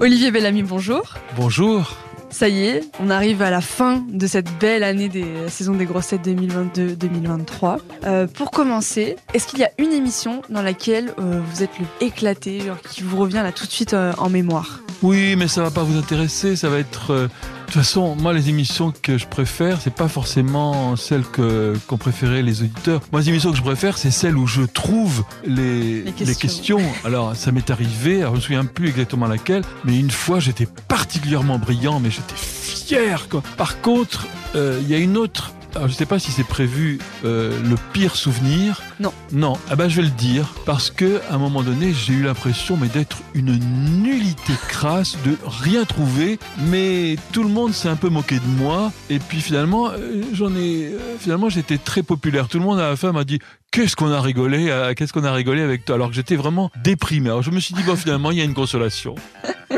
Olivier Bellamy, bonjour. Bonjour. Ça y est, on arrive à la fin de cette belle année des saisons des grosses têtes 2022-2023. Euh, pour commencer, est-ce qu'il y a une émission dans laquelle euh, vous êtes le éclaté, genre qui vous revient là tout de suite euh, en mémoire? Oui, mais ça va pas vous intéresser, ça va être... de toute façon, moi, les émissions que je préfère, c'est pas forcément celles que qu'ont préféré les auditeurs. Moi, les émissions que je préfère, c'est celles où je trouve les, Les questions. Alors, ça m'est arrivé, alors je me souviens plus exactement laquelle, mais une fois, j'étais particulièrement brillant, mais j'étais fier. Quoi. Par contre, euh, il y a une autre. Alors, je sais pas si c'est prévu euh, le pire souvenir. Non. Non. Ah ben, je vais le dire parce que à un moment donné, j'ai eu l'impression mais d'être une nullité crasse, de rien trouver. Mais tout le monde s'est un peu moqué de moi. Et puis finalement, euh, j'en ai. euh, finalement, j'étais très populaire. Tout le monde à la fin m'a dit Qu'est-ce qu'on a rigolé, euh, qu'est-ce qu'on a rigolé avec toi? Alors que j'étais vraiment déprimé. Alors je me suis dit bon finalement il y a une consolation.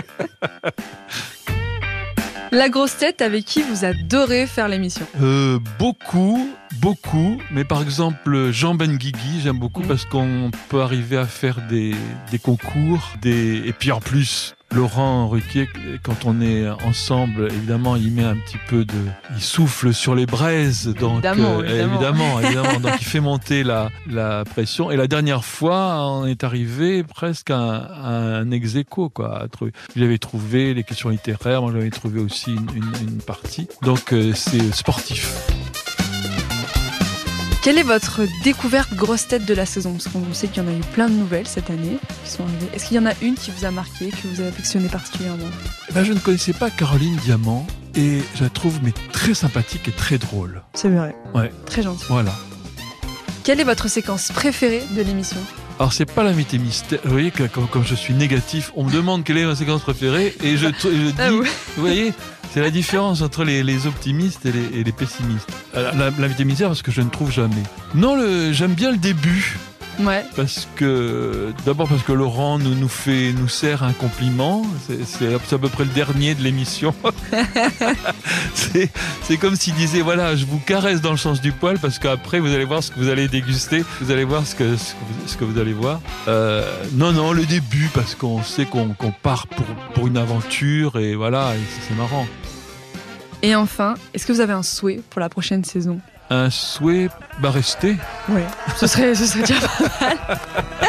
La grosse tête avec qui vous adorez faire l'émission Euh, beaucoup, beaucoup. Mais par exemple, Jean Benguigui, j'aime beaucoup Mhm. parce qu'on peut arriver à faire des, des concours. Des... Et puis en plus, Laurent Ruquier, quand on est ensemble, évidemment, il met un petit peu de... Il souffle sur les braises. Donc, Évidemment, euh, évidemment. évidemment, évidemment. donc il fait monter la, la pression. Et la dernière fois, on est arrivé presque à un, à un ex aequo, quoi. trouver- J'avais trouvé les questions littéraires, moi j'avais trouvé aussi une, une- une partie. Donc euh, c'est sportif. Quelle est votre découverte grosse tête de la saison? Parce qu'on sait qu'il y en a eu plein de nouvelles cette année qui sont arrivées. Est-ce qu'il y en a une qui vous a marqué, que vous avez affectionné particulièrement? Eh ben, je ne connaissais pas Caroline Diamant et je la trouve mais très sympathique et très drôle. C'est vrai. Ouais. Très gentil. Voilà. Quelle est votre séquence préférée de l'émission? Alors c'est pas l'invité mystère. Vous voyez que comme, comme je suis négatif, on me demande quelle est ma séquence préférée et je, je dis, Ah vous oui. voyez, c'est la différence entre les, optimistes et les, pessimistes. Euh, la- L'invité mystère parce que je ne trouve jamais. Non, j'aime bien le début. Ouais. parce que d'abord parce que Laurent nous nous fait nous sert un compliment. C'est à peu près le dernier de l'émission. C'est comme s'il disait voilà je vous caresse dans le sens du poil parce qu'après vous allez voir ce que vous allez déguster. Vous allez voir ce que ce que vous, ce que vous allez voir. Euh, non non le début parce qu'on sait qu'on qu'on part pour pour une aventure et voilà c'est marrant. Et enfin, est-ce que vous avez un souhait pour la prochaine saison? Un souhait bah rester Ouais. Ce serait, ce serait déjà pas mal.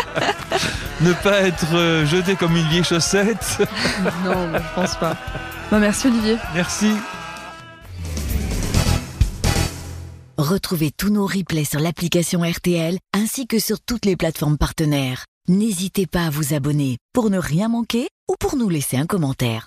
ne pas être euh, jeté comme une vieille chaussette Non, je pense pas. Bah, merci Olivier. merci Retrouvez tous nos replays sur l'application RTL ainsi que sur toutes les plateformes partenaires. N'hésitez pas à vous abonner pour ne rien manquer ou pour nous laisser un commentaire.